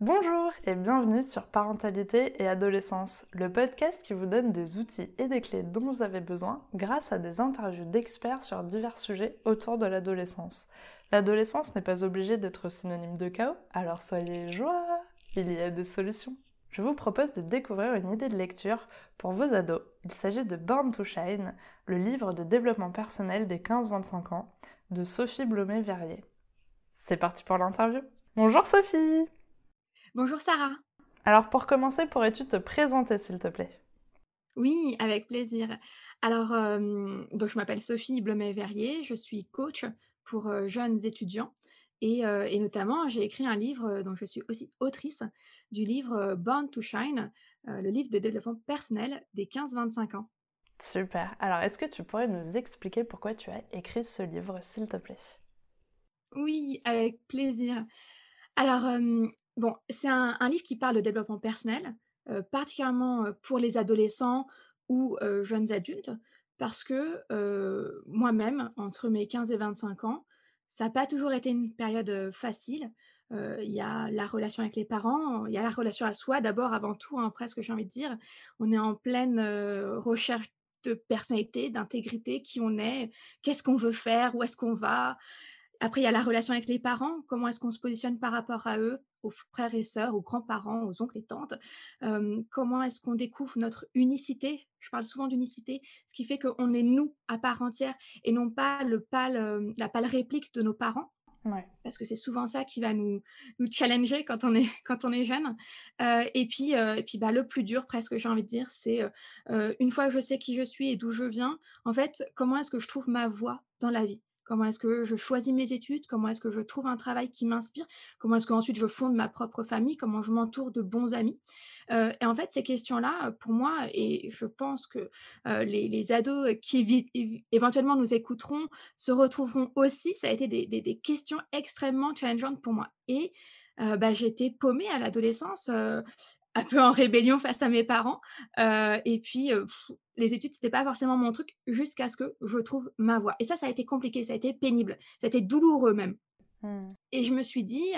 Bonjour et bienvenue sur Parentalité et Adolescence, le podcast qui vous donne des outils et des clés dont vous avez besoin grâce à des interviews d'experts sur divers sujets autour de l'adolescence. L'adolescence n'est pas obligée d'être synonyme de chaos, alors soyez joie, il y a des solutions. Je vous propose de découvrir une idée de lecture pour vos ados. Il s'agit de Born to Shine, le livre de développement personnel des 15-25 ans de Sophie Blomet-Verrier. C'est parti pour l'interview. Bonjour Sophie Bonjour Sarah. Alors pour commencer, pourrais-tu te présenter s'il te plaît? Oui, avec plaisir. Alors, euh, donc je m'appelle Sophie Blomet-Verrier, je suis coach pour euh, jeunes étudiants et, euh, et notamment j'ai écrit un livre dont je suis aussi autrice du livre Born to Shine, le livre de développement personnel des 15-25 ans. Super. Alors est-ce que tu pourrais nous expliquer pourquoi tu as écrit ce livre s'il te plaît? Oui, avec plaisir. Alors, Bon, c'est un, livre qui parle de développement personnel, euh, particulièrement euh, pour les adolescents ou euh, jeunes adultes, parce que moi-même, entre mes 15 et 25 ans, ça n'a pas toujours été une période facile. Il y a la relation avec les parents, il y a la relation à soi d'abord, avant tout, hein, presque j'ai envie de dire. On est en pleine recherche personnalité, d'intégrité, qui on est, qu'est-ce qu'on veut faire, où est-ce qu'on va. Après, il y a la relation avec les parents, comment est-ce qu'on se positionne par rapport à eux, aux frères et sœurs, aux grands-parents, aux oncles et tantes. comment est-ce qu'on découvre notre unicité? Je parle souvent d'unicité, ce qui fait qu'on est nous à part entière et non pas pâle, la pâle réplique de nos parents. Parce que c'est souvent ça qui va nous, nous challenger quand on est, quand on est jeune. et puis, et puis bah, le plus dur, presque, j'ai envie de dire, c'est une fois que je sais qui je suis et d'où je viens, en fait, comment est-ce que je trouve ma voie dans la vie? Comment est-ce que je choisis mes études? Comment est-ce que je trouve un travail qui m'inspire? Comment est-ce qu'ensuite je fonde ma propre famille? Comment je m'entoure de bons amis? Euh, Et en fait, ces questions-là, pour moi, et je pense que euh, les, ados qui éventuellement nous écouteront se retrouveront aussi, ça a été des, questions extrêmement challengeantes pour moi. Et euh, bah, j'étais paumée à l'adolescence un peu en rébellion face à mes parents. et puis, les études, c'était pas forcément mon truc jusqu'à ce que je trouve ma voie. Et ça, ça a été compliqué, ça a été pénible, ça a été douloureux même. Mmh. Et je me suis dit,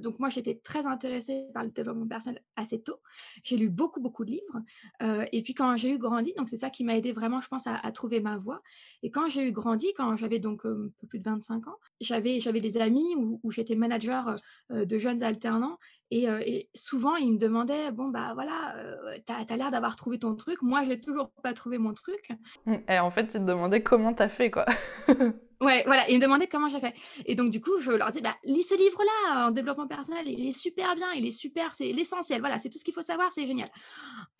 donc moi j'étais très intéressée par le développement personnel assez tôt. J'ai lu beaucoup, beaucoup de livres. et puis quand j'ai eu grandi, donc c'est ça qui m'a aidé vraiment, je pense, à, trouver ma voie. Et quand j'ai eu grandi, quand j'avais donc un peu plus de 25 ans, j'avais, j'avais des amis où, j'étais manager de jeunes alternants. Et, souvent ils me demandaient, bon bah voilà, tu as, l'air d'avoir trouvé ton truc. Moi, j'ai toujours pas trouvé mon truc. Mmh, et en fait, ils te demandaient comment tu as fait, quoi. Ouais, voilà, ils me demandaient comment j'ai fait. Et donc, du coup, je leur dis, bah, lis ce livre-là en développement personnel, il est super bien, il est super, c'est l'essentiel, voilà, c'est tout ce qu'il faut savoir, c'est génial.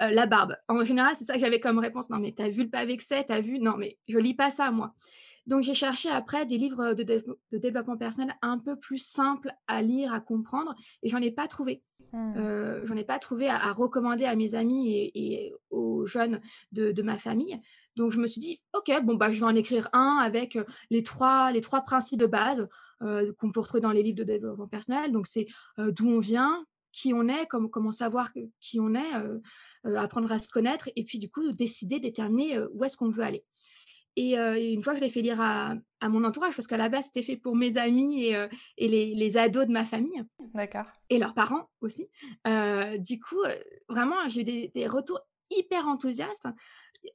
Euh, la barbe, en général, c'est ça que j'avais comme réponse. Non, mais t'as vu le pavé que c'est, t'as vu, non, mais je lis pas ça, moi. Donc, j'ai cherché après des livres de, de, développement personnel un peu plus simples à lire, à comprendre, et j'en ai pas trouvé. Mmh. Euh, j'en ai pas trouvé à, recommander à mes amis et, aux jeunes de, de, ma famille. Donc je me suis dit, ok, bon bah je vais en écrire un avec les trois, les trois principes de base qu'on peut retrouver dans les livres de développement personnel. Donc c'est d'où on vient, qui on est, comment savoir qui on est, apprendre à se connaître, et puis du coup décider, déterminer où est-ce qu'on veut aller. Et une fois que je l'ai fait lire à, mon entourage, parce qu'à la base, c'était fait pour mes amis et, et les, ados de ma famille. D'accord. Et leurs parents aussi. du coup, vraiment, j'ai eu des, des, retours hyper enthousiastes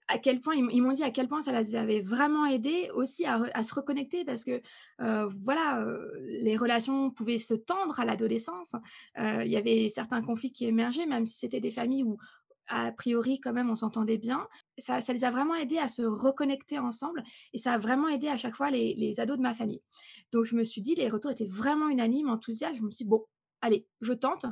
à quel point ils m'ont dit à quel point ça les avait vraiment aidés aussi à, se reconnecter parce que voilà les relations pouvaient se tendre à l'adolescence. Il y avait certains conflits qui émergeaient même si c'était des familles où a priori quand même on s'entendait bien. Ça, les a vraiment aidés à se reconnecter ensemble et ça a vraiment aidé à chaque fois les, les ados de ma famille. Donc je me suis dit les retours étaient vraiment unanimes enthousiastes. Je me suis dit bon allez je tente.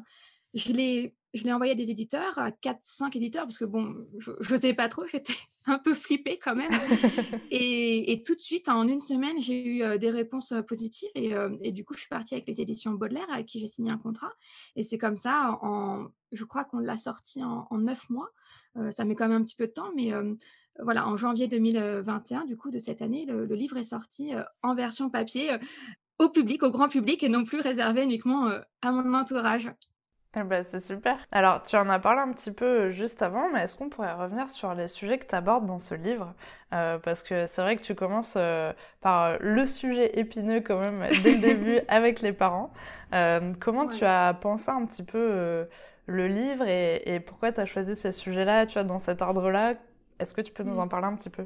Je l'ai je l'ai envoyé à des éditeurs, à 4-5 éditeurs, parce que bon, je ne sais pas trop, j'étais un peu flippée quand même. et, tout de suite, en une semaine, j'ai eu euh, des réponses euh, positives. Euh, et, du coup, je suis partie avec les éditions Baudelaire, avec qui j'ai signé un contrat. Et c'est comme ça, en, je crois qu'on l'a sorti en, neuf mois. ça met quand même un petit peu de temps, mais voilà, en janvier 2021, du coup, de cette année, le, le livre est sorti en version papier au public, au grand public, et non plus réservé uniquement à mon entourage. Eh ben, c'est super. Alors, tu en as parlé un petit peu euh, juste avant, mais est-ce qu'on pourrait revenir sur les sujets que tu abordes dans ce livre? Euh, Parce que c'est vrai que tu commences euh, par le sujet épineux quand même dès le début avec les parents. comment tu as pensé un petit peu le livre et, et pourquoi tu as choisi ces sujets-là, tu vois, dans cet ordre-là? Est-ce que tu peux nous en parler un petit peu?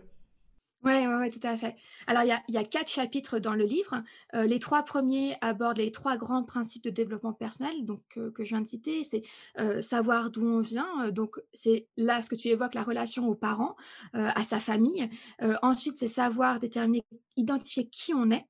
Oui, ouais, tout à fait. Alors, il y a, il y a quatre chapitres dans le livre. Euh, les trois premiers abordent les trois grands principes de développement personnel donc, euh, que je viens de citer. C'est euh, savoir d'où on vient. Donc, c'est là ce que tu évoques, la relation aux parents, à sa famille. ensuite, c'est savoir déterminer, identifier qui on est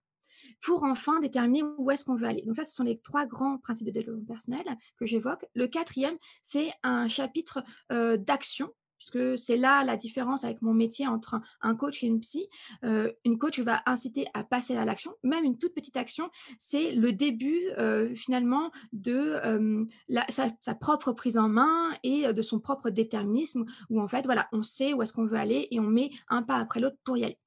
pour enfin déterminer où est-ce qu'on veut aller. Donc ça, ce sont les trois grands principes de développement personnel que j'évoque. Le quatrième, c'est un chapitre d'action puisque c'est là la différence avec mon métier entre un coach et une psy. Euh, une coach va inciter à passer à l'action, même une toute petite action, c'est le début euh, finalement de euh, sa, propre prise en main et de son propre déterminisme, où en fait, voilà, on sait où est-ce qu'on veut aller et on met un pas après l'autre pour y aller.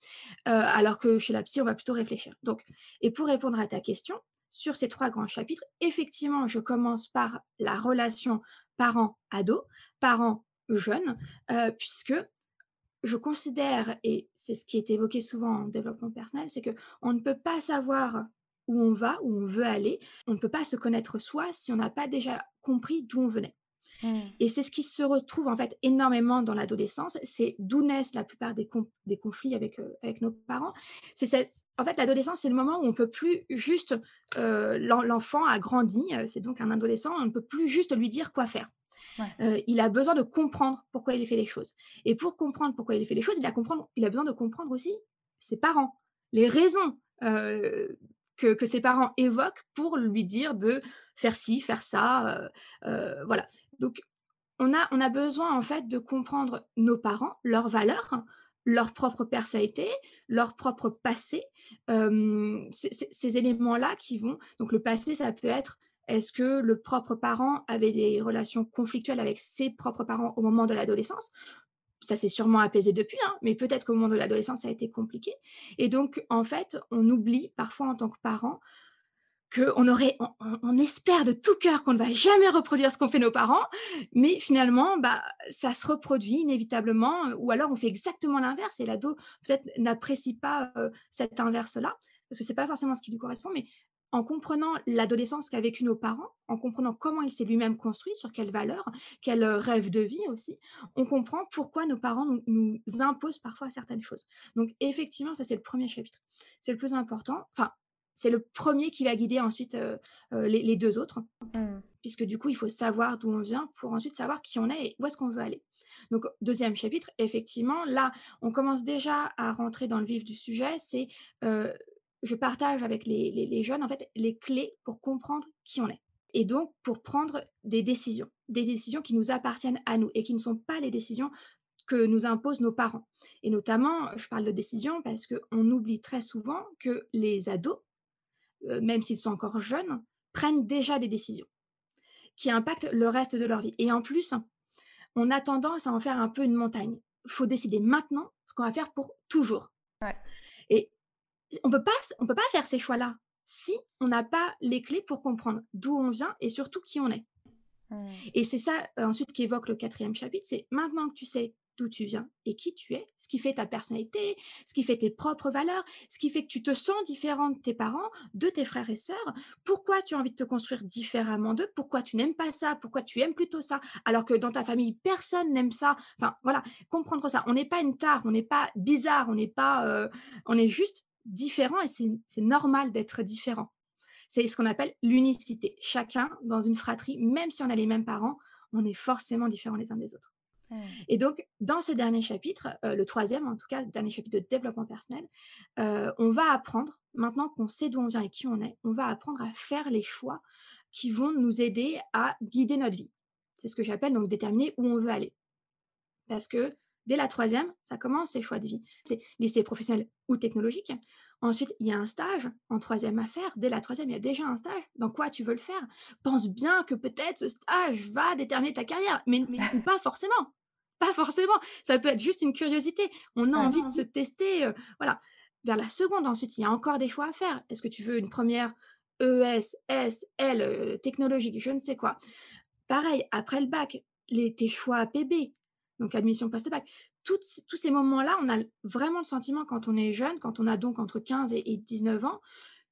alors que chez la psy, on va plutôt réfléchir. Donc, et pour répondre à ta question, sur ces trois grands chapitres, effectivement, je commence par la relation parent-ado, parent jeune, euh, puisque je considère, et c'est ce qui est évoqué souvent en développement personnel, c'est qu'on ne peut pas savoir où on va, où on veut aller, on ne peut pas se connaître soi si on n'a pas déjà compris d'où on venait. Mmh. Et c'est ce qui se retrouve en fait énormément dans l'adolescence, c'est d'où naissent la plupart des, des conflits avec, euh, avec nos parents. C'est en fait, l'adolescence, c'est le moment où on peut plus juste, euh, l'enfant a grandi, c'est donc un adolescent, on ne peut plus juste lui dire quoi faire. Euh, il a besoin de comprendre pourquoi il fait les choses. Et pour comprendre pourquoi il fait les choses, il a, besoin de comprendre aussi ses parents, les raisons euh, que, ses parents évoquent pour lui dire de faire ci, faire ça. Euh, voilà. Donc, on a, on a besoin en fait de comprendre nos parents, leurs valeurs, leur propre personnalité, leur propre passé, ces éléments-là qui vont. Donc, le passé, ça peut être est-ce que le propre parent avait des relations conflictuelles avec ses propres parents au moment de l'adolescence? Ça s'est sûrement apaisé depuis, hein, mais peut-être qu'au moment de l'adolescence, ça a été compliqué. Et donc, en fait, on oublie parfois en tant que parent qu'on aurait, on, espère de tout cœur qu'on ne va jamais reproduire ce qu'ont fait nos parents, mais finalement, bah, ça se reproduit inévitablement, ou alors on fait exactement l'inverse et l'ado peut-être n'apprécie pas euh, cet inverse-là, parce que c'est pas forcément ce qui lui correspond, mais en comprenant l'adolescence qu'a vécu nos parents, en comprenant comment il s'est lui-même construit, sur quelles valeurs, quels euh, rêves de vie aussi, on comprend pourquoi nos parents nous, imposent parfois certaines choses. Donc effectivement, ça c'est le premier chapitre. C'est le plus important. Enfin, c'est le premier qui va guider ensuite euh, euh, les, deux autres, mmh. puisque du coup, il faut savoir d'où on vient pour ensuite savoir qui on est et où est-ce qu'on veut aller. Donc, deuxième chapitre, effectivement, là, on commence déjà à rentrer dans le vif du sujet, c'est je partage avec les, jeunes en fait les clés pour comprendre qui on est. Et donc pour prendre des décisions, des décisions qui nous appartiennent à nous et qui ne sont pas les décisions que nous imposent nos parents. Et notamment, je parle de décisions parce qu'on oublie très souvent que les ados, euh, même s'ils sont encore jeunes, prennent déjà des décisions qui impactent le reste de leur vie. Et en plus, on a tendance à en faire un peu une montagne. Il faut décider maintenant ce qu'on va faire pour toujours. Et on peut pas, on peut pas faire ces choix-là si on n'a pas les clés pour comprendre d'où on vient et surtout qui on est. Mmh. Et c'est ça euh, ensuite qui évoque le quatrième chapitre, c'est maintenant que tu sais d'où tu viens et qui tu es, ce qui fait ta personnalité, ce qui fait tes propres valeurs, ce qui fait que tu te sens différent de tes parents, de tes frères et sœurs, pourquoi tu as envie de te construire différemment d'eux, pourquoi tu n'aimes pas ça, pourquoi tu aimes plutôt ça, alors que dans ta famille, personne n'aime ça. Enfin, voilà, comprendre ça. On n'est pas une tare, on n'est pas bizarre, on n'est pas... Euh, on est juste différent et c'est normal d'être différent. C'est ce qu'on appelle l'unicité. Chacun dans une fratrie, même si on a les mêmes parents, on est forcément différents les uns des autres. Mmh. Et donc, dans ce dernier chapitre, euh, le troisième en tout cas, le dernier chapitre de développement personnel, euh, on va apprendre, maintenant qu'on sait d'où on vient et qui on est, on va apprendre à faire les choix qui vont nous aider à guider notre vie. C'est ce que j'appelle donc déterminer où on veut aller. Parce que Dès la troisième, ça commence ces choix de vie. C'est lycée professionnel ou technologique. Ensuite, il y a un stage en troisième à faire. Dès la troisième, il y a déjà un stage. Dans quoi tu veux le faire? Pense bien que peut-être ce stage va déterminer ta carrière, mais, pas forcément. Pas forcément. Ça peut être juste une curiosité. On a envie de se tester. Euh, voilà. Vers la seconde, ensuite, il y a encore des choix à faire. Est-ce que tu veux une première ES, S, L, euh, technologique, je ne sais quoi pareil, après le bac, les, tes choix APB, donc admission post-bac, tous ces moments-là, on a vraiment le sentiment quand on est jeune, quand on a donc entre 15 et, 19 ans,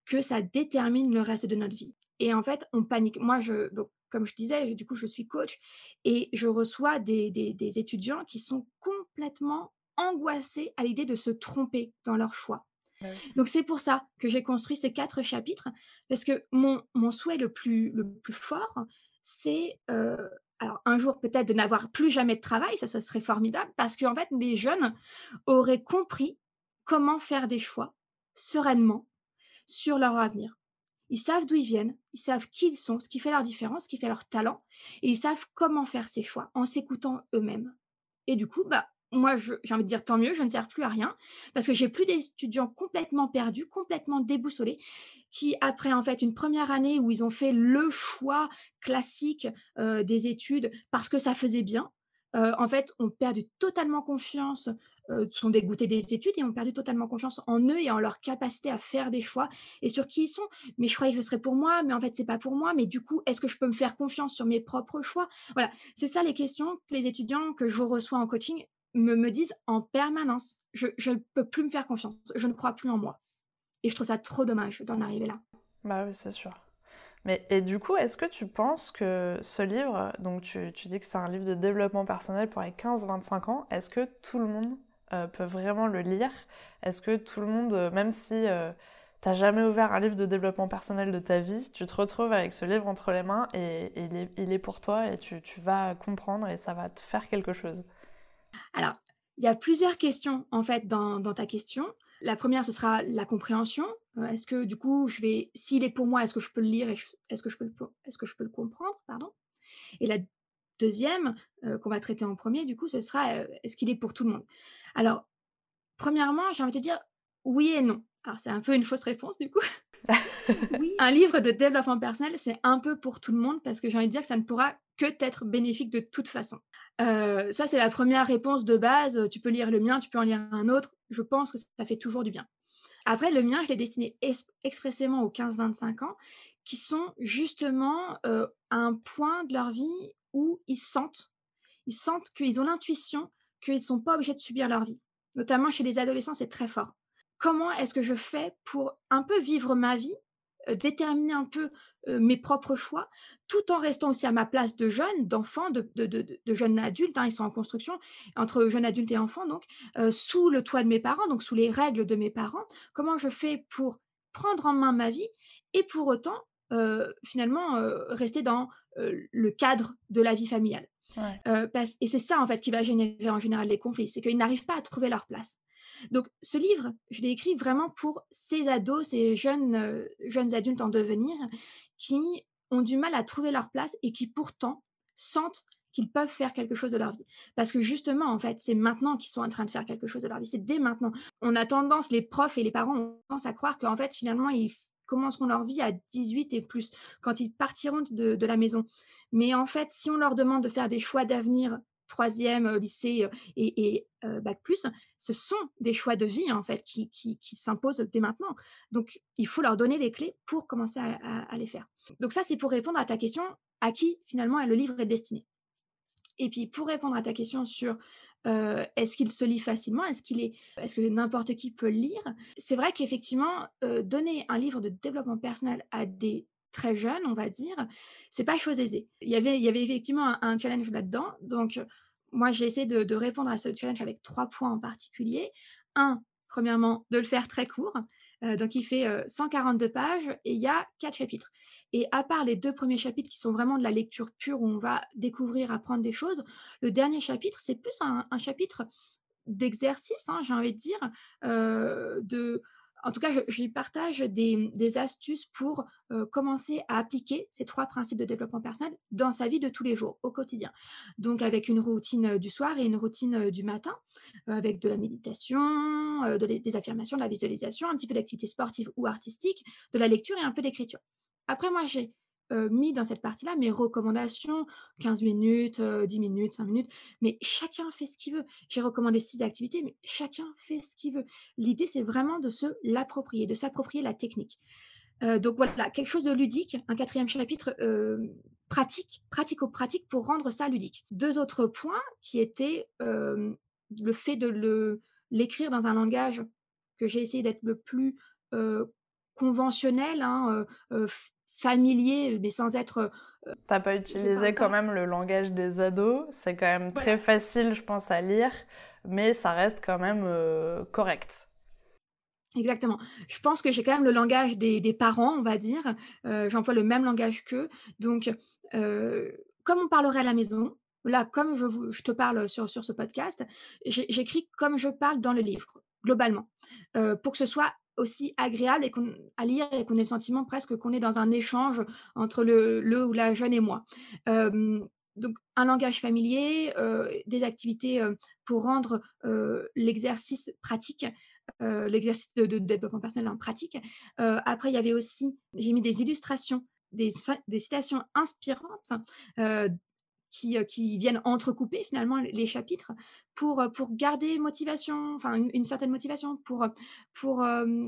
que ça détermine le reste de notre vie. Et en fait, on panique. Moi, je, donc, comme je disais, du coup, je suis coach et je reçois des, des étudiants qui sont complètement angoissés à l'idée de se tromper dans leur choix. Bah Donc c'est pour ça que j'ai construit ces quatre chapitres, parce que mon, mon souhait le plus, le plus fort, c'est euh, alors un jour peut-être de n'avoir plus jamais de travail, ça, ça serait formidable, parce qu'en fait les jeunes auraient compris comment faire des choix sereinement sur leur avenir. Ils savent d'où ils viennent, ils savent qui ils sont, ce qui fait leur différence, ce qui fait leur talent, et ils savent comment faire ces choix en s'écoutant eux-mêmes. Et du coup, bah, moi, j'ai envie de dire tant mieux, je ne sers plus à rien parce que j'ai plus d'étudiants complètement perdus, complètement déboussolés, qui après en fait une première année où ils ont fait le choix classique euh, des études parce que ça faisait bien, euh, en fait ont perdu totalement confiance, euh, sont dégoûtés des études et ont perdu totalement confiance en eux et en leur capacité à faire des choix et sur qui ils sont. Mais je croyais que ce serait pour moi, mais en fait c'est pas pour moi. Mais du coup, est-ce que je peux me faire confiance sur mes propres choix? Voilà, c'est ça les questions que les étudiants que je reçois en coaching me, me disent en permanence, je ne peux plus me faire confiance, je ne crois plus en moi. Et je trouve ça trop dommage d'en arriver là. Bah oui, c'est sûr. Mais et du coup, est-ce que tu penses que ce livre, donc tu, tu dis que c'est un livre de développement personnel pour les 15-25 ans, est-ce que tout le monde euh, peut vraiment le lire? Est-ce que tout le monde, euh, même si euh, tu n'as jamais ouvert un livre de développement personnel de ta vie, tu te retrouves avec ce livre entre les mains et, il, est, il, est, pour toi et tu, tu vas comprendre et ça va te faire quelque chose? Alors, il y a plusieurs questions en fait dans, ta question. La première, ce sera la compréhension. Euh, est-ce que du coup, je vais, s'il est pour moi, est-ce que je peux le lire est-ce que je peux le, est-ce que je peux le comprendre, pardon? Et la deuxième euh, qu'on va traiter en premier, du coup, ce sera euh, est-ce qu'il est pour tout le monde? Alors, premièrement, j'ai envie de te dire oui et non. Alors, c'est un peu une fausse réponse du coup. oui, un livre de développement personnel, c'est un peu pour tout le monde parce que j'ai envie de dire que ça ne pourra que bénéfique de toute façon. Euh, ça, c'est la première réponse de base. Tu peux lire le mien, tu peux en lire un autre. Je pense que ça fait toujours du bien. Après, le mien, je l'ai destiné expressément aux 15-25 ans, qui sont justement euh, à un point de leur vie où ils sentent, ils sentent qu'ils ont l'intuition qu'ils ne sont pas obligés de subir leur vie. Notamment chez les adolescents, c'est très fort. Comment est-ce que je fais pour un peu vivre ma vie euh, déterminer un peu euh, mes propres choix, tout en restant aussi à ma place de jeune, d'enfant, de, de, de, jeune adulte. Hein, ils sont en construction entre jeune adulte et enfant, donc euh, sous le toit de mes parents, donc sous les règles de mes parents. Comment je fais pour prendre en main ma vie et pour autant finalement rester dans le cadre de la vie familiale. et c'est ça en fait qui va générer en général les conflits, c'est qu'ils n'arrivent pas à trouver leur place. Donc, ce livre, je l'ai écrit vraiment pour ces ados, ces jeunes, euh, jeunes adultes en devenir qui ont du mal à trouver leur place et qui pourtant sentent qu'ils peuvent faire quelque chose de leur vie. Parce que justement, en fait, c'est maintenant qu'ils sont en train de faire quelque chose de leur vie. C'est dès maintenant. On a tendance, les profs et les parents ont tendance à croire qu'en fait, finalement, ils commenceront leur vie à 18 et plus, quand ils partiront de, de la maison. Mais en fait, si on leur demande de faire des choix d'avenir troisième lycée et, bac plus, ce sont des choix de vie en fait qui, s'imposent dès maintenant. Donc il faut leur donner les clés pour commencer à, les faire. Donc ça c'est pour répondre à ta question à qui finalement le livre est destiné? Et puis pour répondre à ta question sur est-ce qu'il se lit facilement? Est-ce qu'il est, est-ce que n'importe qui peut lire? C'est vrai qu'effectivement, donner un livre de développement personnel à des très jeune, on va dire, c'est pas chose aisée. Il y avait, il y avait effectivement un, challenge là-dedans. Donc, moi, j'ai essayé de, répondre à ce challenge avec trois points en particulier. Un, premièrement, de le faire très court. Euh, donc, il fait 142 euh, pages et il y a quatre chapitres. Et à part les deux premiers chapitres qui sont vraiment de la lecture pure où on va découvrir, apprendre des choses, le dernier chapitre, c'est plus un, chapitre d'exercice, hein, j'ai envie de dire, euh, de en tout cas, je, lui partage des, astuces pour euh, commencer à appliquer ces trois principes de développement personnel dans sa vie de tous les jours, au quotidien. Donc, avec une routine euh, du soir et une routine euh, du matin, avec de la méditation, des affirmations, de la visualisation, un petit peu d'activité sportive ou artistique, de la lecture et un peu d'écriture. Après, moi, j'ai euh, mis dans cette partie-là mes recommandations, 15 minutes, 10 minutes, 5 minutes, mais chacun fait ce qu'il veut. J'ai recommandé 6 activités, mais chacun fait ce qu'il veut. L'idée, c'est vraiment de se l'approprier, de s'approprier la technique. donc voilà, quelque chose de ludique, un quatrième chapitre pratique, pratico-pratique pour rendre ça ludique. Deux autres points qui étaient le fait de l'écrire dans un langage que j'ai essayé d'être le plus conventionnel, hein, familier, mais sans être. T'as pas utilisé quand même le langage des ados, c'est quand même très facile, je pense, à lire, mais ça reste quand même correct. Exactement. Je pense que j'ai quand même le langage des, parents, on va dire. J'emploie le même langage qu'eux. Donc, comme on parlerait à la maison, là, comme je, je te parle sur, sur ce podcast, j'écris comme je parle dans le livre, globalement, pour que ce soit aussi agréable et à lire et qu'on ait le sentiment presque qu'on est dans un échange entre le, le ou la jeune et moi. donc, un langage familier, des activités pour rendre l'exercice pratique, l'exercice de, développement personnel en pratique. après, il y avait aussi, j'ai mis des illustrations, des, des citations inspirantes qui, viennent entrecouper finalement les chapitres pour, pour garder motivation, enfin une, certaine motivation, pour, pour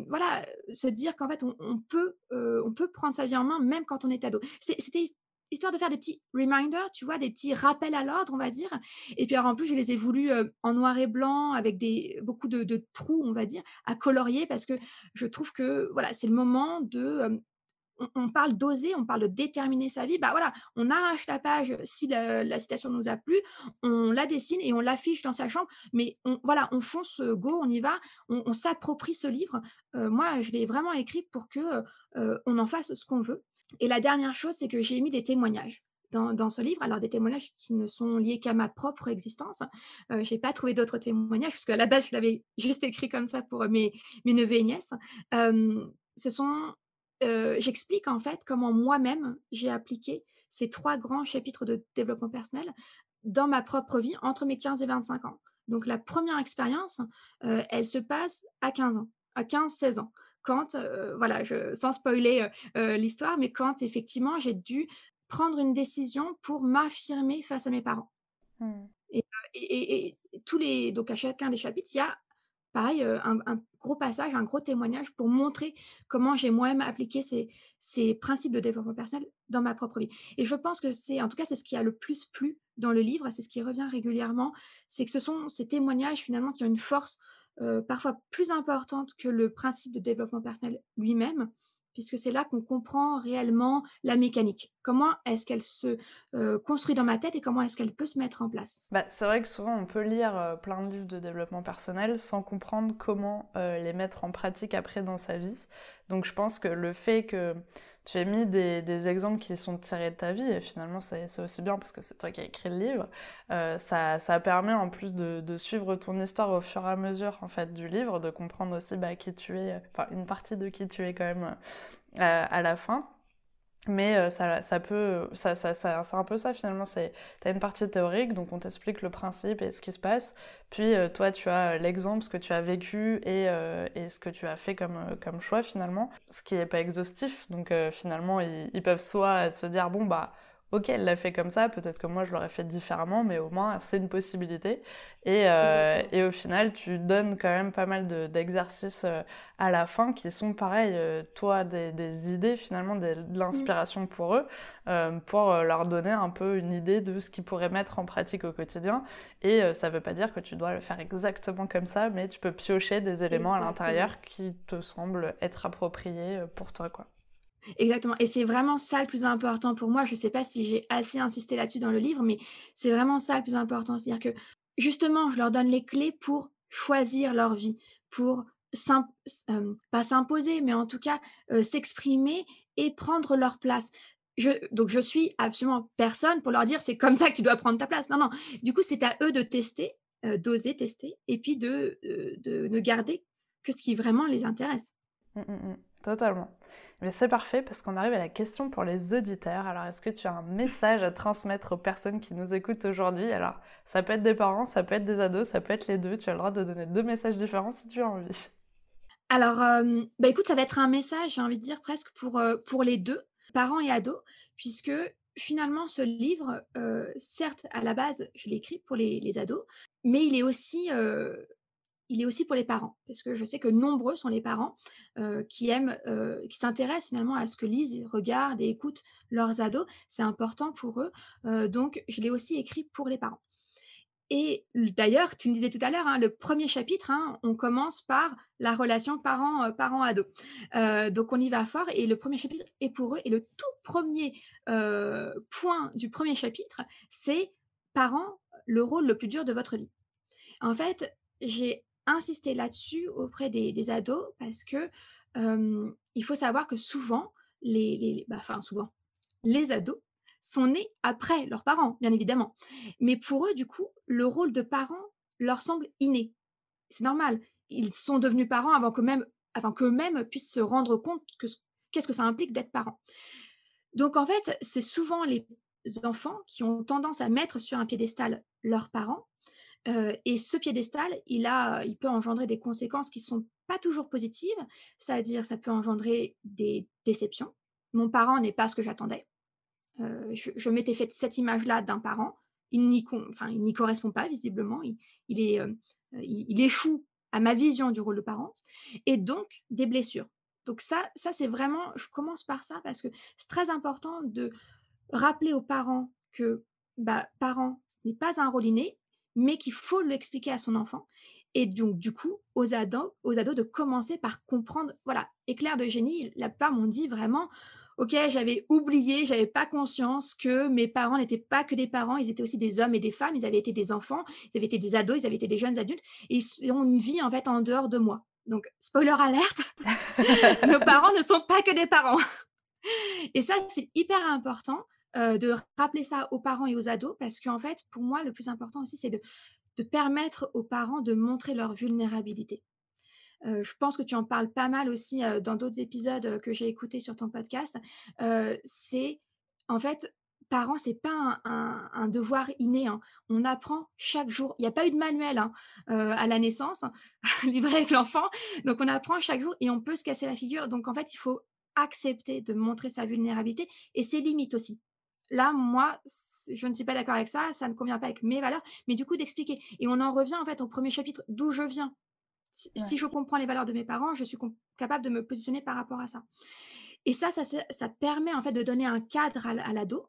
voilà, se dire qu'en fait on, peut, on peut prendre sa vie en main même quand on est ado. C'était histoire de faire des petits reminders, tu vois, des petits rappels à l'ordre, on va dire. Et puis en plus, je les ai voulus en noir et blanc avec des, beaucoup de, de, trous, on va dire, à colorier parce que je trouve que voilà, c'est le moment de on, parle d'oser, on parle de déterminer sa vie. Bah voilà, on arrache la page si la, citation nous a plu, on la dessine et on l'affiche dans sa chambre. Mais on, voilà, on fonce, euh, go, on y va, on, s'approprie ce livre. Euh, moi, je l'ai vraiment écrit pour que euh, on en fasse ce qu'on veut. Et la dernière chose, c'est que j'ai mis des témoignages. Dans, ce livre. Alors, des témoignages qui ne sont liés qu'à ma propre existence. je n'ai pas trouvé d'autres témoignages, puisque à la base, je l'avais juste écrit comme ça pour mes, mes neveux et nièces. ce sont j'explique en fait comment moi-même j'ai appliqué ces trois grands chapitres de développement personnel dans ma propre vie entre mes 15 et 25 ans. Donc la première expérience, elle se passe à 15 ans, à 15-16 ans, quand, voilà, je, sans spoiler l'histoire, mais quand effectivement j'ai dû prendre une décision pour m'affirmer face à mes parents. Mmh. Et, et, tous les, donc à chacun des chapitres, il y a pareil, un, gros passage, un gros témoignage pour montrer comment j'ai moi-même appliqué ces, principes de développement personnel dans ma propre vie. Et je pense que c'est, en tout cas, c'est ce qui a le plus plu dans le livre, c'est ce qui revient régulièrement, c'est que ce sont ces témoignages finalement qui ont une force parfois plus importante que le principe de développement personnel lui-même puisque c'est là qu'on comprend réellement la mécanique. Comment est-ce qu'elle se euh, construit dans ma tête et comment est-ce qu'elle peut se mettre en place? Bah, C'est vrai que souvent on peut lire euh, plein de livres de développement personnel sans comprendre comment euh, les mettre en pratique après dans sa vie. Donc je pense que le fait que tu as mis des, exemples qui sont tirés de ta vie, et finalement c'est aussi bien parce que c'est toi qui as écrit le livre, euh, ça, ça, permet en plus de, suivre ton histoire au fur et à mesure en fait du livre, de comprendre aussi bah, qui tu es, enfin une partie de qui tu es quand même euh, à la fin. Mais euh, ça, ça peut, ça, ça, c'est un peu ça finalement. C'est, t'as une partie théorique, donc on t'explique le principe et ce qui se passe. Puis euh, toi, tu as l'exemple, ce que tu as vécu et, euh, et ce que tu as fait comme, comme choix finalement. Ce qui n'est pas exhaustif. Donc finalement, ils, ils, peuvent soit se dire bon bah ok, elle l'a fait comme ça, peut-être que moi je l'aurais fait différemment, mais au moins c'est une possibilité. Et, euh, et, au final, tu donnes quand même pas mal d'exercices euh, à la fin qui sont pareils, euh, toi, des, des, idées finalement, de l'inspiration pour eux, pour leur donner un peu une idée de ce qu'ils pourraient mettre en pratique au quotidien. Et ça veut pas dire que tu dois le faire exactement comme ça, mais tu peux piocher des éléments à l'intérieur qui te semblent être appropriés pour toi, quoi. Exactement. Et c'est vraiment ça le plus important pour moi. Je ne sais pas si j'ai assez insisté là-dessus dans le livre, mais c'est vraiment ça le plus important. C'est-à-dire que justement, je leur donne les clés pour choisir leur vie, pour euh, pas s'imposer, mais en tout cas s'exprimer et prendre leur place. Donc je suis absolument personne pour leur dire c'est comme ça que tu dois prendre ta place. Non, non. Du coup, c'est à eux de tester, d'oser tester, et puis de, de, ne garder que ce qui vraiment les intéresse. Mmh, mmh, mmh. Totalement. Mais c'est parfait parce qu'on arrive à la question pour les auditeurs. Alors, est-ce que tu as un message à transmettre aux personnes qui nous écoutent aujourd'hui? Alors, ça peut être des parents, ça peut être des ados, ça peut être les deux. Tu as le droit de donner deux messages différents si tu as envie. Alors, euh, bah écoute, ça va être un message, j'ai envie de dire presque pour, euh, les deux, parents et ados, puisque finalement, ce livre, euh, certes, à la base, je l'ai écrit pour les, ados, mais il est aussi il est aussi pour les parents, parce que je sais que nombreux sont les parents qui aiment, qui s'intéressent finalement à ce que lisent, regardent et écoutent leurs ados. C'est important pour eux. donc, je l'ai aussi écrit pour les parents. Et d'ailleurs, tu me disais tout à l'heure, hein, le premier chapitre, hein, on commence par la relation parent-ado. donc, on y va fort. Et le premier chapitre est pour eux. Et le tout premier point du premier chapitre, c'est parents, le rôle le plus dur de votre vie. En fait, j'ai insisté là-dessus auprès des, ados parce que il faut savoir que souvent, les, bah, souvent, les ados sont nés après leurs parents, bien évidemment. Mais pour eux, du coup, le rôle de parent leur semble inné. C'est normal. Ils sont devenus parents avant qu'eux-mêmes avant qu'eux-mêmes puissent se rendre compte que qu'est-ce que ça implique d'être parent. Donc en fait, c'est souvent les enfants qui ont tendance à mettre sur un piédestal leurs parents et ce piédestal, il, a, il peut engendrer des conséquences qui ne sont pas toujours positives, c'est-à-dire ça peut engendrer des déceptions. Mon parent n'est pas ce que j'attendais. je, m'étais fait cette image-là d'un parent. Il n'y enfin, correspond pas, visiblement. Il, est, il, échoue à ma vision du rôle de parent. Et donc, des blessures. Donc ça, ça c'est vraiment, je commence par ça parce que c'est très important de rappeler aux parents que bah, parent, ce n'est pas un rôle inné, mais qu'il faut l'expliquer à son enfant. Et donc, du coup, aux ados, aux ados de commencer par comprendre, voilà, éclair de génie, la plupart m'ont dit vraiment, ok, j'avais oublié, j'avais pas conscience que mes parents n'étaient pas que des parents, ils étaient aussi des hommes et des femmes, ils avaient été des enfants, ils avaient été des ados, ils avaient été des jeunes adultes, et ils ont une vie en fait en dehors de moi. Donc, spoiler alerte, nos parents ne sont pas que des parents. Et ça, c'est hyper important euh, de rappeler ça aux parents et aux ados, parce qu'en fait, pour moi, le plus important aussi, c'est de, permettre aux parents de montrer leur vulnérabilité. Euh, je pense que tu en parles pas mal aussi euh, dans d'autres épisodes que j'ai écoutés sur ton podcast. c'est en fait, parents, c'est pas un, devoir inné. Hein. On apprend chaque jour. Il n'y a pas eu de manuel hein, à la naissance, livré avec l'enfant. Donc, on apprend chaque jour et on peut se casser la figure. Donc, en fait, il faut accepter de montrer sa vulnérabilité et ses limites aussi là, moi, je ne suis pas d'accord avec ça, ça ne convient pas avec mes valeurs, mais du coup d'expliquer. Et on en revient en fait au premier chapitre, d'où je viens. Si, je comprends les valeurs de mes parents, je suis capable de me positionner par rapport à ça. Et ça, ça, permet en fait de donner un cadre à, l'ado,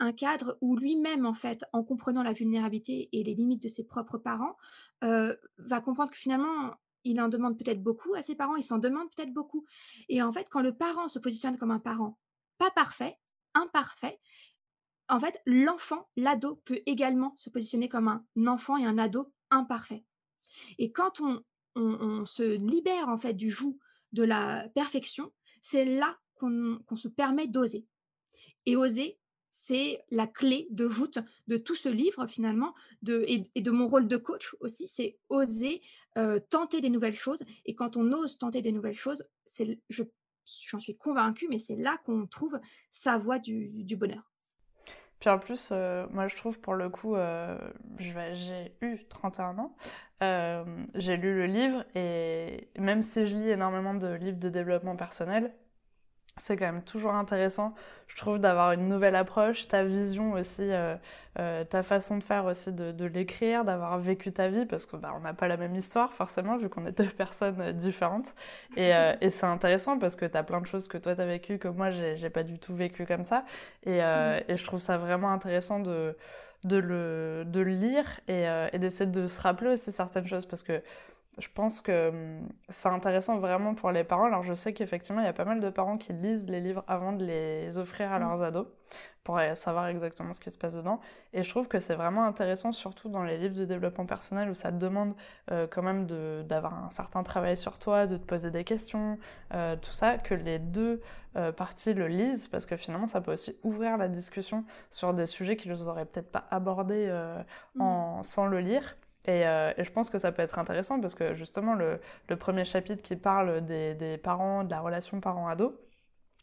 un cadre où lui-même, en fait, en comprenant la vulnérabilité et les limites de ses propres parents, euh, va comprendre que finalement, il en demande peut-être beaucoup à ses parents, il s'en demande peut-être beaucoup. Et en fait, quand le parent se positionne comme un parent pas parfait, imparfait, en fait, l'enfant, l'ado peut également se positionner comme un enfant et un ado imparfait. Et quand on, se libère en fait du joug de la perfection, c'est là qu'on se permet d'oser. Et oser, c'est la clé de voûte de tout ce livre finalement, et, de mon rôle de coach aussi, c'est oser euh, tenter des nouvelles choses. Et quand on ose tenter des nouvelles choses, j'en suis convaincue, mais c'est là qu'on trouve sa voie du bonheur. Puis en plus, euh, moi je trouve pour le coup, euh, j'ai eu 31 ans, euh, j'ai lu le livre et même si je lis énormément de livres de développement personnel, c'est quand même toujours intéressant, je trouve, d'avoir une nouvelle approche, ta vision aussi, euh, euh, ta façon de faire aussi de, l'écrire, d'avoir vécu ta vie, parce que bah, n'a pas la même histoire forcément, vu qu'on est deux personnes euh, différentes. Et, et c'est intéressant parce que tu as plein de choses que toi tu as vécues que moi j'ai pas du tout vécu comme ça. Et, mm. et, je trouve ça vraiment intéressant de, de, le, de le lire et, et d'essayer de se rappeler aussi certaines choses parce que je pense que hum, c'est intéressant vraiment pour les parents. Alors je sais qu'effectivement, il y a pas mal de parents qui lisent les livres avant de les offrir à mm. leurs ados pour savoir exactement ce qui se passe dedans. Et je trouve que c'est vraiment intéressant, surtout dans les livres de développement personnel où ça te demande euh, quand même d'avoir un certain travail sur toi, de te poser des questions, euh, tout ça, que les deux euh, parties le lisent parce que finalement ça peut aussi ouvrir la discussion sur des sujets qu'ils n'auraient peut-être pas abordés mm. en, sans le lire. Euh, et, je pense que ça peut être intéressant parce que justement, le, premier chapitre qui parle des, parents, de la relation parent-ado,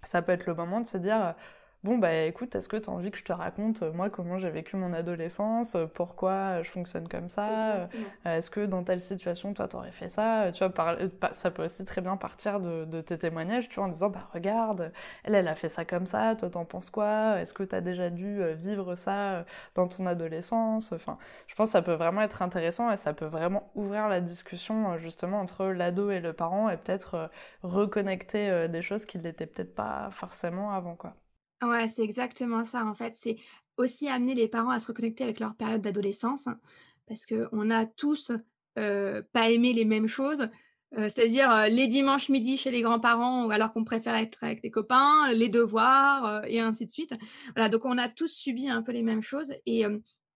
ça peut être le moment de se dire, bon bah écoute, est-ce que tu as envie que je te raconte moi comment j'ai vécu mon adolescence, pourquoi je fonctionne comme ça, est-ce que dans telle situation toi t'aurais fait ça, tu vois, ça peut aussi très bien partir de, tes témoignages, tu vois, en disant bah regarde, elle elle a fait ça comme ça, toi t'en penses quoi, est-ce que tu as déjà dû vivre ça dans ton adolescence, enfin je pense que ça peut vraiment être intéressant et ça peut vraiment ouvrir la discussion justement entre l'ado et le parent et peut-être reconnecter des choses qui n'étaient peut-être pas forcément avant quoi. Ouais, c'est exactement ça en fait. C'est aussi amener les parents à se reconnecter avec leur période d'adolescence, hein, parce qu'on a tous pas aimé les mêmes choses. c'est-à-dire les dimanches midi chez les grands-parents, alors qu'on préfère être avec des copains, les devoirs, et ainsi de suite. Voilà, donc on a tous subi un peu les mêmes choses. Et,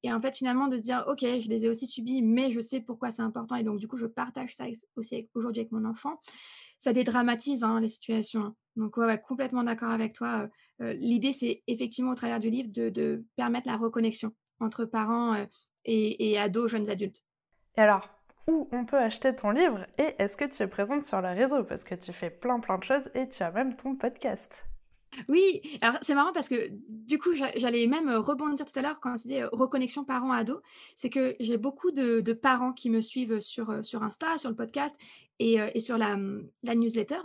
et en fait, finalement, de se dire, OK, je les ai aussi subis, mais je sais pourquoi c'est important. Et donc, du coup, je partage ça aussi aujourd'hui avec mon enfant ça dédramatise hein, les situations. Donc, ouais, complètement d'accord avec toi. L'idée, c'est effectivement au travers du livre de, permettre la reconnexion entre parents et, et, ados, jeunes adultes. Et alors, où on peut acheter ton livre et est-ce que tu es présente sur le réseau Parce que tu fais plein plein de choses et tu as même ton podcast. Oui, alors c'est marrant parce que du coup, j'allais même rebondir tout à l'heure quand on disait reconnexion parents-ados. C'est que j'ai beaucoup de, parents qui me suivent sur, sur Insta, sur le podcast et, sur la newsletter.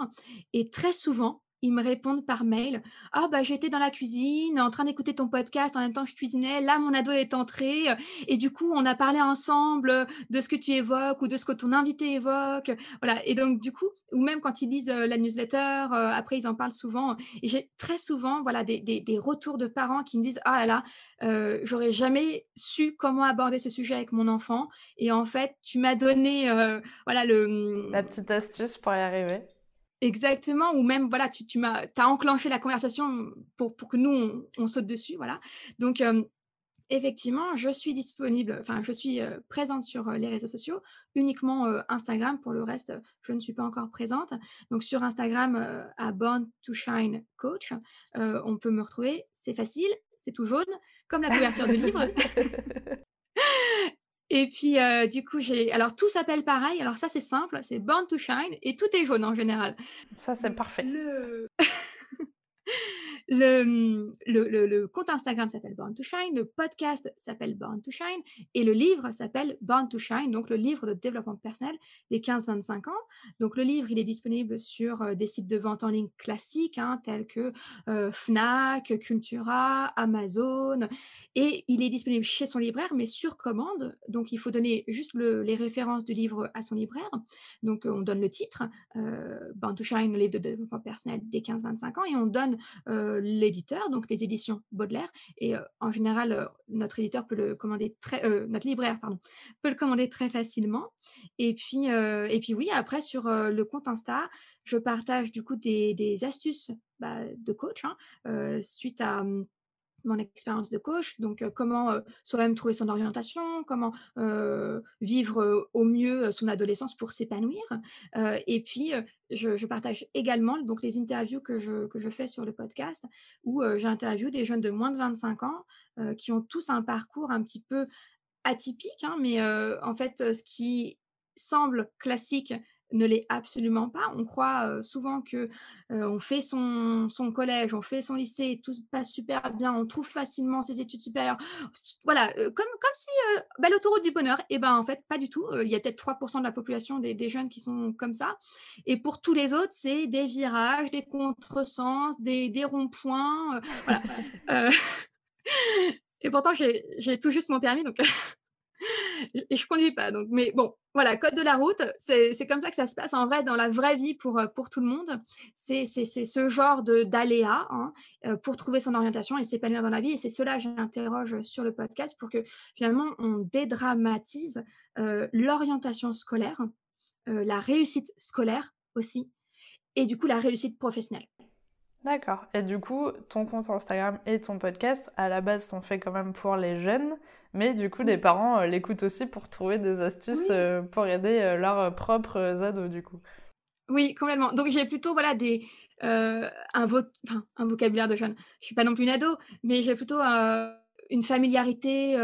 Et très souvent, ils me répondent par mail Ah, bah, j'étais dans la cuisine en train d'écouter ton podcast en même temps que je cuisinais. Là, mon ado est entré. Et du coup, on a parlé ensemble de ce que tu évoques ou de ce que ton invité évoque. Voilà. Et donc, du coup, ou même quand ils lisent la newsletter, après, ils en parlent souvent. Et j'ai très souvent voilà, des, des, retours de parents qui me disent Ah là là, j'aurais jamais su comment aborder ce sujet avec mon enfant. Et en fait, tu m'as donné voilà, le. La petite astuce pour y arriver. Exactement, ou même, voilà, tu, m'as, as enclenché la conversation pour, pour que nous, on, saute dessus, voilà. Donc, effectivement, je suis disponible, enfin, je suis présente sur les réseaux sociaux, uniquement Instagram. Pour le reste, je ne suis pas encore présente. Donc, sur Instagram, à Born to Shine Coach, on peut me retrouver. C'est facile, c'est tout jaune, comme la couverture du livre. Et puis, du coup, j'ai. Alors, tout s'appelle pareil. Alors, ça, c'est simple. C'est Born to Shine et tout est jaune en général. Ça, c'est parfait. Le... Le, compte Instagram s'appelle Born to Shine, le podcast s'appelle Born to Shine et le livre s'appelle Born to Shine, donc le livre de développement personnel des 15-25 ans. Donc le livre, il est disponible sur euh, des sites de vente en ligne classiques hein, tels que euh, Fnac, Cultura, Amazon et il est disponible chez son libraire mais sur commande. Donc il faut donner juste les références du livre à son libraire. Donc on donne le titre, euh, Born to Shine, le livre de développement personnel des 15-25 ans et on donne l'éditeur, donc les éditions Baudelaire. Et en général, notre éditeur peut le commander très, notre libraire, pardon, peut le commander très facilement. Et puis, et puis oui, après sur le compte Insta, je partage du coup des, astuces bah, de coach hein, suite à mmh, mon expérience de coach, donc comment soi-même trouver son orientation, comment vivre au mieux son adolescence pour s'épanouir. et puis, je, partage également donc les interviews que je, que je fais sur le podcast, où j'interviewe des jeunes de moins de 25 ans qui ont tous un parcours un petit peu atypique, hein, mais en fait, ce qui semble classique ne l'est absolument pas. On croit souvent que on fait son, collège, on fait son lycée, tout se passe super bien, on trouve facilement ses études supérieures. Voilà, comme, comme si bah, l'autoroute du bonheur. Et eh ben en fait, pas du tout. Il y a peut-être 3% de la population des, jeunes qui sont comme ça. Et pour tous les autres, c'est des virages, des contresens, des, des ronds-points. voilà. et pourtant, j'ai tout juste mon permis, donc et je conduis pas. Donc, mais bon, voilà, code de la route, c'est comme ça que ça se passe en vrai dans la vraie vie pour, euh, pour tout le monde. C'est ce genre d'aléas hein, euh, pour trouver son orientation et s'épanouir dans la vie. Et c'est cela que j'interroge sur le podcast pour que finalement on dédramatise euh, l'orientation scolaire, la réussite scolaire aussi, et du coup la réussite professionnelle. D'accord. Et du coup, ton compte Instagram et ton podcast, à la base, sont faits quand même pour les jeunes. Mais du coup, les parents euh, l'écoutent aussi pour trouver des astuces euh, pour aider euh, leurs propres ados, du coup. Oui, complètement. Donc j'ai plutôt voilà des un, un, vocabulaire de jeune. Je suis pas non plus une ado, mais j'ai plutôt une familiarité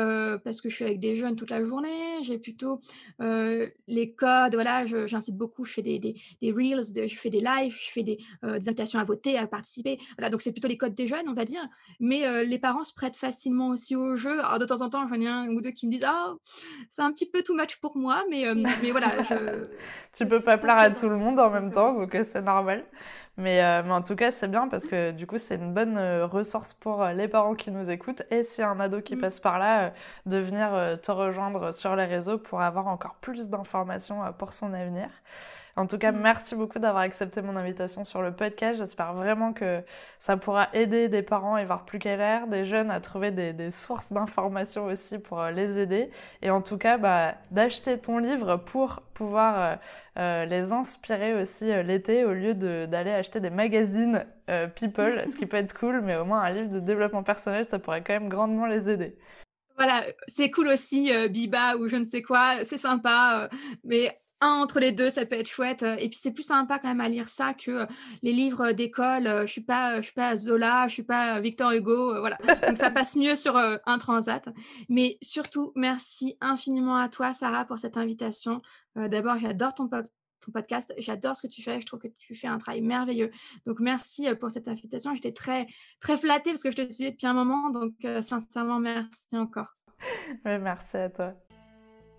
parce que je suis avec des jeunes toute la journée. J'ai plutôt les codes. Voilà, j'incite beaucoup. Je fais des, des, des reels, je fais des lives, je fais des, des, invitations à voter, à participer. Voilà, donc c'est plutôt les codes des jeunes, on va dire. Mais les parents se prêtent facilement aussi au jeu. Alors de temps en temps, j'en ai un ou deux qui me disent ah c'est un petit peu too much pour moi, mais mais voilà. Je, tu peux pas plaire à tout le monde en même temps, donc c'est normal. Mais, euh, mais, en tout cas, c'est bien parce que du coup, c'est une bonne euh, ressource pour euh, les parents qui nous écoutent et si un ado qui mm. passe par là, de venir te rejoindre sur les réseaux pour avoir encore plus d'informations pour son avenir. En tout cas, merci beaucoup d'avoir accepté mon invitation sur le podcast. J'espère vraiment que ça pourra aider des parents et voir plus l'air, des jeunes à trouver des, sources d'informations aussi pour euh, les aider. Et en tout cas, bah, d'acheter ton livre pour pouvoir euh, euh, les inspirer aussi l'été au lieu d'aller acheter des magazines People, ce qui peut être cool, mais au moins un livre de développement personnel, ça pourrait quand même grandement les aider. Voilà, c'est cool aussi, Biba ou je ne sais quoi, c'est sympa, mais un entre les deux, ça peut être chouette. Et puis c'est plus sympa quand même à lire ça que les livres d'école. Je suis pas, je suis pas Zola, je suis pas Victor Hugo, voilà. Donc ça passe mieux sur un transat. Mais surtout, merci infiniment à toi, Sarah, pour cette invitation. D'abord, j'adore ton, ton podcast, j'adore ce que tu fais. Je trouve que tu fais un travail merveilleux. Donc merci pour cette invitation. J'étais très, très flattée parce que je te suis depuis un moment. Donc sincèrement, merci encore. merci à toi.